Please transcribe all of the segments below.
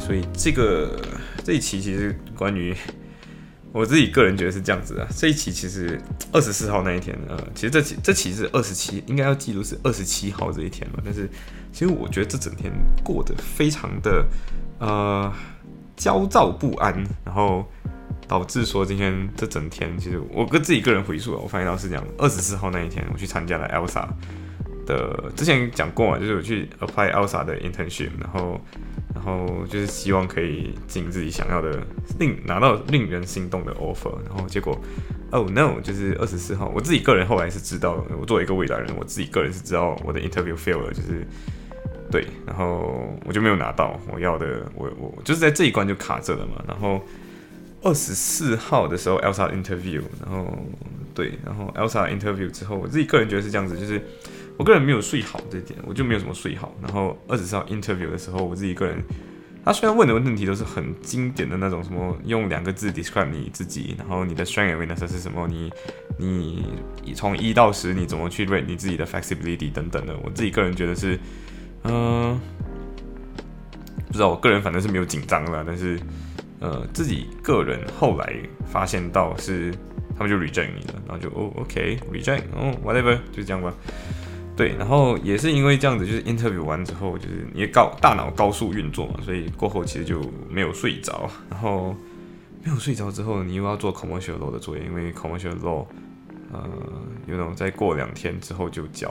所以这个这一期其实关于我自己个人觉得是这样子啊。这一期其实二十四号那一天，呃，其实这期这期是二十七，应该要记录是二十七号这一天嘛。但是其实我觉得这整天过得非常的呃焦躁不安，然后导致说今天这整天，其实我跟自己个人回溯啊，我发现到是这样：二十四号那一天，我去参加了 Elsa 的，之前讲过嘛，就是我去 apply Elsa 的 internship，然后。然后就是希望可以进自己想要的，令拿到令人心动的 offer。然后结果，Oh no！就是二十四号，我自己个人后来是知道，我作为一个未来人，我自己个人是知道我的 interview fail 了，就是对，然后我就没有拿到我要的，我我就是在这一关就卡着了嘛。然后二十四号的时候，Elsa interview，然后对，然后 Elsa interview 之后，我自己个人觉得是这样子，就是。我个人没有睡好这点，我就没有什么睡好。然后二十四号 interview 的时候，我自己个人，他虽然问的问题都是很经典的那种，什么用两个字 describe 你自己，然后你的 strength and weakness 是什么，你你从一到十你怎么去 rate 你自己的 flexibility 等等的，我自己个人觉得是，嗯，不知道我个人反正是没有紧张了，但是呃自己个人后来发现到是他们就 reject 你了，然后就哦 OK reject 哦 whatever 就这样吧。对，然后也是因为这样子，就是 interview 完之后，就是你高大脑高速运作嘛，所以过后其实就没有睡着。然后没有睡着之后，你又要做 commercial law 的作业，因为 commercial law，呃，有种再过两天之后就交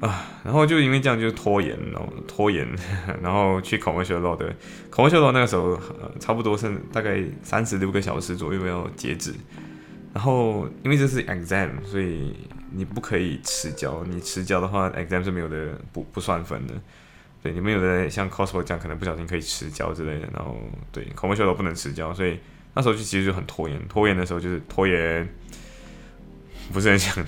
啊。然后就因为这样就拖延，然后拖延，然后去 commercial law 的 commercial law 那个时候，差不多是大概三十六个小时左右要截止。然后因为这是 exam，所以你不可以迟交，你迟交的话，exam 是没有的，不不算分的。对，你们有的像 cosmo 这样，可能不小心可以迟交之类的。然后对，commercial 都不能迟交，所以那时候就其实就很拖延。拖延的时候就是拖延，不是很想，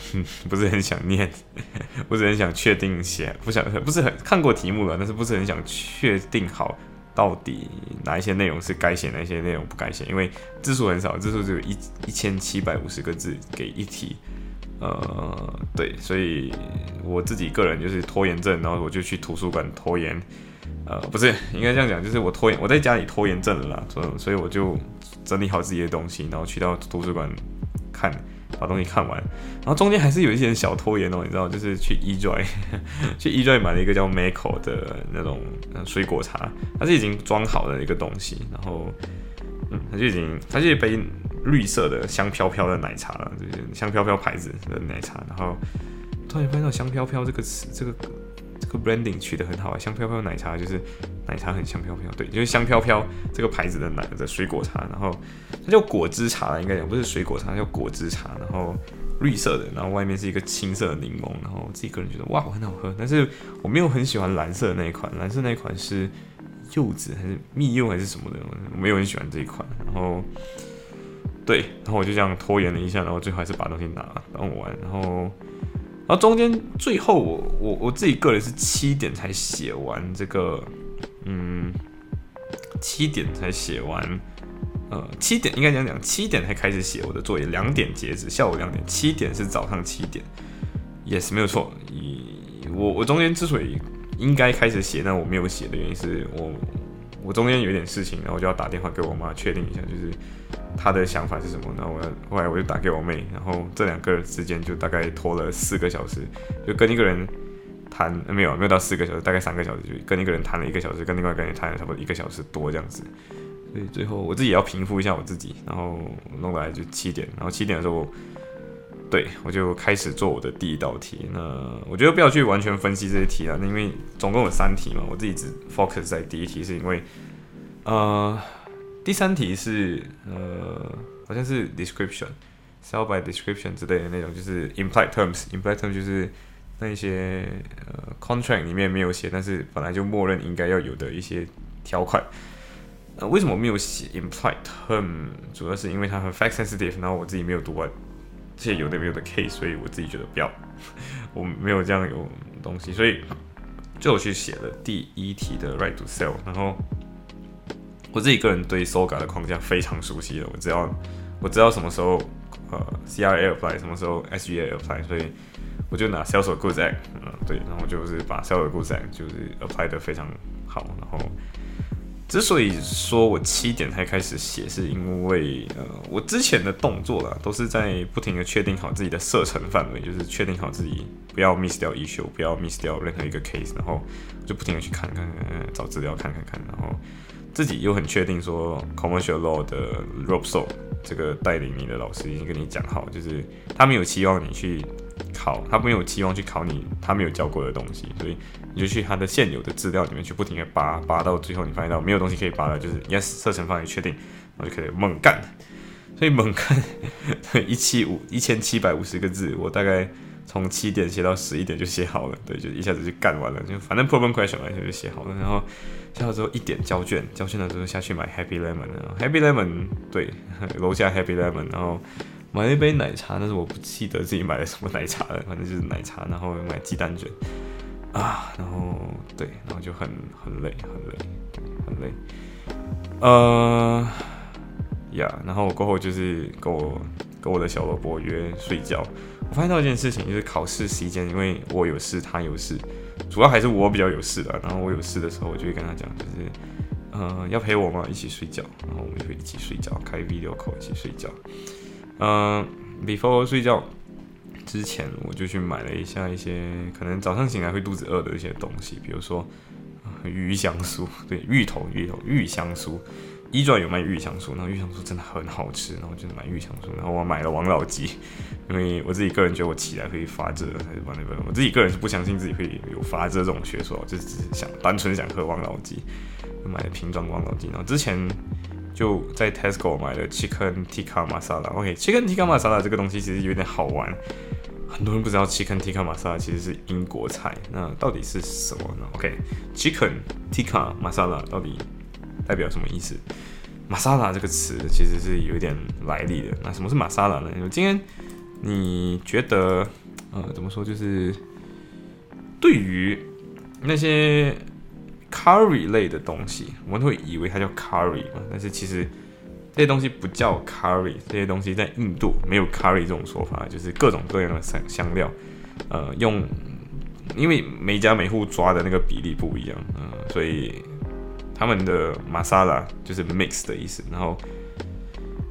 不是很想念，不是很想确定写，不想不是很看过题目了，但是不是很想确定好到底哪一些内容是该写，哪一些内容不该写，因为字数很少，字数只有一一千七百五十个字给一题。呃，对，所以我自己个人就是拖延症，然后我就去图书馆拖延。呃，不是，应该这样讲，就是我拖延，我在家里拖延症了啦，所所以我就整理好自己的东西，然后去到图书馆看，把东西看完。然后中间还是有一些小拖延哦，你知道，就是去 eJoy，去 eJoy 买了一个叫 Mako 的那种水果茶，它是已经装好的一个东西，然后，嗯，它就已经，它是一杯。绿色的香飘飘的奶茶了，就是香飘飘牌子的奶茶。然后突然发现到香飘飘这个词，这个个 branding 取得很好啊！香飘飘奶茶就是奶茶很香飘飘，对，就是香飘飘这个牌子的奶的水果茶。然后它叫果汁茶，应该讲不是水果茶，叫果汁茶。然后绿色的，然后外面是一个青色的柠檬。然后我自己个人觉得哇，很好喝。但是我没有很喜欢蓝色的那一款，蓝色那一款是柚子还是蜜柚还是什么的，我没有很喜欢这一款。然后。对，然后我就这样拖延了一下，然后最后还是把东西拿弄完，然后，然后中间最后我我我自己个人是七点才写完这个，嗯，七点才写完，呃，七点应该讲讲七点才开始写我的作业，两点截止，下午两点，七点是早上七点，yes 没有错，我我中间之所以应该开始写，但我没有写的原因是我我中间有点事情，然后我就要打电话给我妈确定一下，就是。她的想法是什么？然后我后来我就打给我妹，然后这两个之间就大概拖了四个小时，就跟一个人谈没有没有到四个小时，大概三个小时就跟一个人谈了一个小时，跟另外一个人谈了差不多一个小时多这样子。所以最后我自己要平复一下我自己，然后弄来就七点，然后七点的时候，对我就开始做我的第一道题。那我觉得不要去完全分析这些题了，因为总共有三题嘛，我自己只 focus 在第一题，是因为呃。第三题是呃，好像是 description，sell by description 之类的那种，就是 implied terms，implied terms 就是那一些呃 contract 里面没有写，但是本来就默认应该要有的一些条款。呃，为什么没有写 implied term？主要是因为它很 fact sensitive，然后我自己没有读完这些有的没有的 case，所以我自己觉得不要，我没有这样有东西，所以就我去写了第一题的 right to sell，然后我自己个人对 SOGA 的框架非常熟悉了，我知道我知道什么时候呃 CRA apply，什么时候 SGA apply，所以我就拿 sales goods act，嗯，对，然后就是把 sales goods act 就是 apply 的非常好，然后。之所以说我七点才开始写，是因为呃，我之前的动作啦，都是在不停的确定好自己的射程范围，就是确定好自己不要 miss 掉 issue，不要 miss 掉任何一个 case，然后就不停的去看看，找资料看看看，然后自己又很确定说 commercial law 的 rope s o 这个带领你的老师已经跟你讲好，就是他们有期望你去。考他没有期望去考你他没有教过的东西，所以你就去他的现有的资料里面去不停的扒扒到最后，你发现到没有东西可以扒了，就是 yes 射程范围确定，然后就可以猛干。所以猛干对一七五一千七百五十个字，我大概从七点写到十一点就写好了，对，就一下子就干完了，就反正 problem question 完全就写好了。然后写好之后一点交卷，交卷了之后下去买 Happy Lemon，然后 Happy Lemon 对，楼下 Happy Lemon，然后。买了一杯奶茶，但是我不记得自己买了什么奶茶了，反正就是奶茶，然后买鸡蛋卷啊，然后对，然后就很很累，很累，很累，呃，呀，然后我过后就是跟我跟我的小萝卜约睡觉。我发现到一件事情，就是考试期间，因为我有事，他有事，主要还是我比较有事的。然后我有事的时候，我就会跟他讲，就是呃，要陪我吗？一起睡觉，然后我们就会一起睡觉，开 video call 一起睡觉。嗯，before 睡觉之前，我就去买了一下一些可能早上醒来会肚子饿的一些东西，比如说鱼香酥，对，芋头，芋头，芋香酥，一转有卖芋香酥，然后芋香酥真的很好吃，然后就买芋香酥，然后我买了王老吉，因为我自己个人觉得我起来会发热，还是把那个，我自己个人是不相信自己会有发热这种学说，就只是想单纯想喝王老吉，买了瓶装王老吉，然后之前。就在 Tesco 买的 Chicken Tikka Masala。OK，Chicken Tikka Masala 这个东西其实有点好玩，很多人不知道 Chicken Tikka Masala 其实是英国菜。那到底是什么呢？OK，Chicken Tikka Masala 到底代表什么意思？Masala 这个词其实是有点来历的。那什么是 Masala 呢？今天你觉得，呃，怎么说？就是对于那些。Curry 类的东西，我们会以为它叫 curry 嘛，但是其实这些东西不叫 curry，这些东西在印度没有 curry 这种说法，就是各种各样的香香料，呃，用，因为每家每户抓的那个比例不一样，嗯，所以他们的 masala 就是 mix 的意思，然后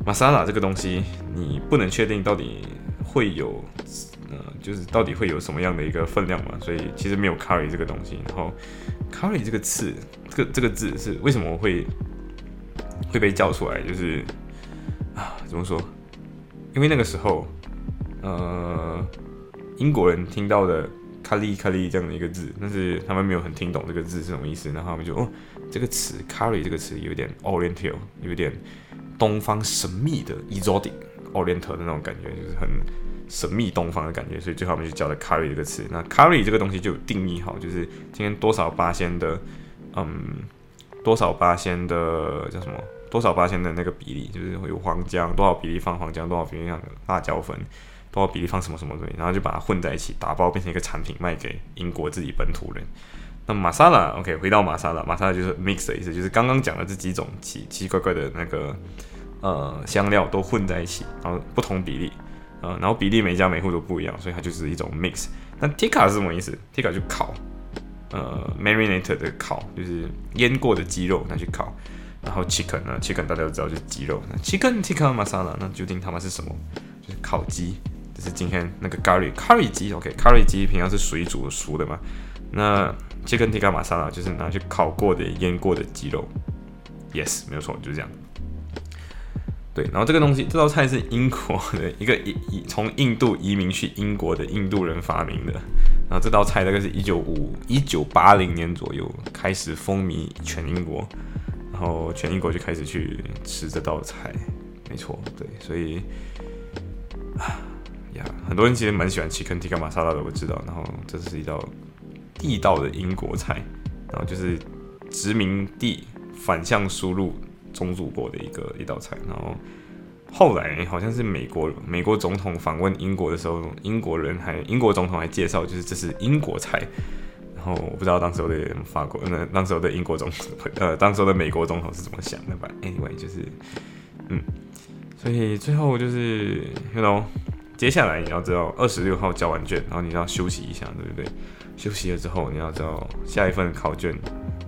masala 这个东西你不能确定到底会有。呃，就是到底会有什么样的一个分量嘛？所以其实没有 curry 这个东西。然后 curry 这个字，这个这个字是为什么会会被叫出来？就是啊，怎么说？因为那个时候，呃，英国人听到的卡利卡利这样的一个字，但是他们没有很听懂这个字是什么意思。然后他们就哦，这个词 curry 这个词有点 oriental，有点东方神秘的 exotic oriental 的那种感觉，就是很。神秘东方的感觉，所以最后我们就叫了 curry 这个词。那 curry 这个东西就有定义好，就是今天多少八仙的，嗯，多少八仙的叫什么？多少八仙的那个比例，就是会有黄姜，多少比例放黄姜，多少比例放辣椒粉，多少比例放什么什么东西，然后就把它混在一起，打包变成一个产品卖给英国自己本土人。那玛莎拉，OK，回到玛莎拉，玛莎拉就是 mix 的意思，就是刚刚讲的这几种奇奇怪怪的那个呃香料都混在一起，然后不同比例。呃，然后比例每家每户都不一样，所以它就是一种 mix。那 tikka 是什么意思 t i k a 就烤，呃，marinated 的烤，就是腌过的鸡肉拿去烤。然后 chicken 呢，chicken 大家都知道就是鸡肉。那 chicken tikka masala 那究竟他们是什么？就是烤鸡。就是今天那个 curry curry 鸡，OK，curry 鸡平常是水煮熟的嘛？那 chicken tikka masala 就是拿去烤过的、腌过的鸡肉。Yes，没有错，就是这样。对，然后这个东西，这道菜是英国的一个移移从印度移民去英国的印度人发明的。然后这道菜大概是一九五一九八零年左右开始风靡全英国，然后全英国就开始去吃这道菜。没错，对，所以啊呀，很多人其实蛮喜欢 chicken tikka masala 的，我知道。然后这是一道地道的英国菜，然后就是殖民地反向输入。宗主国的一个一道菜。然后后来好像是美国美国总统访问英国的时候，英国人还英国总统还介绍，就是这是英国菜。然后我不知道当时候的法国，那当时候的英国总统呃，当时候的美国总统是怎么想的吧？Anyway，就是嗯，所以最后就是，you know，接下来你要知道，二十六号交完卷，然后你要休息一下，对不对？休息了之后，你要知道下一份考卷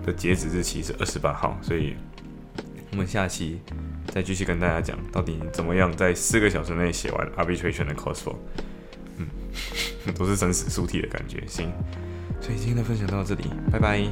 的截止日期是二十八号，所以我们下期再继续跟大家讲，到底怎么样在四个小时内写完 arbitration 的 cost for 嗯，都是生死书体的感觉，行，所以今天的分享到这里，拜拜。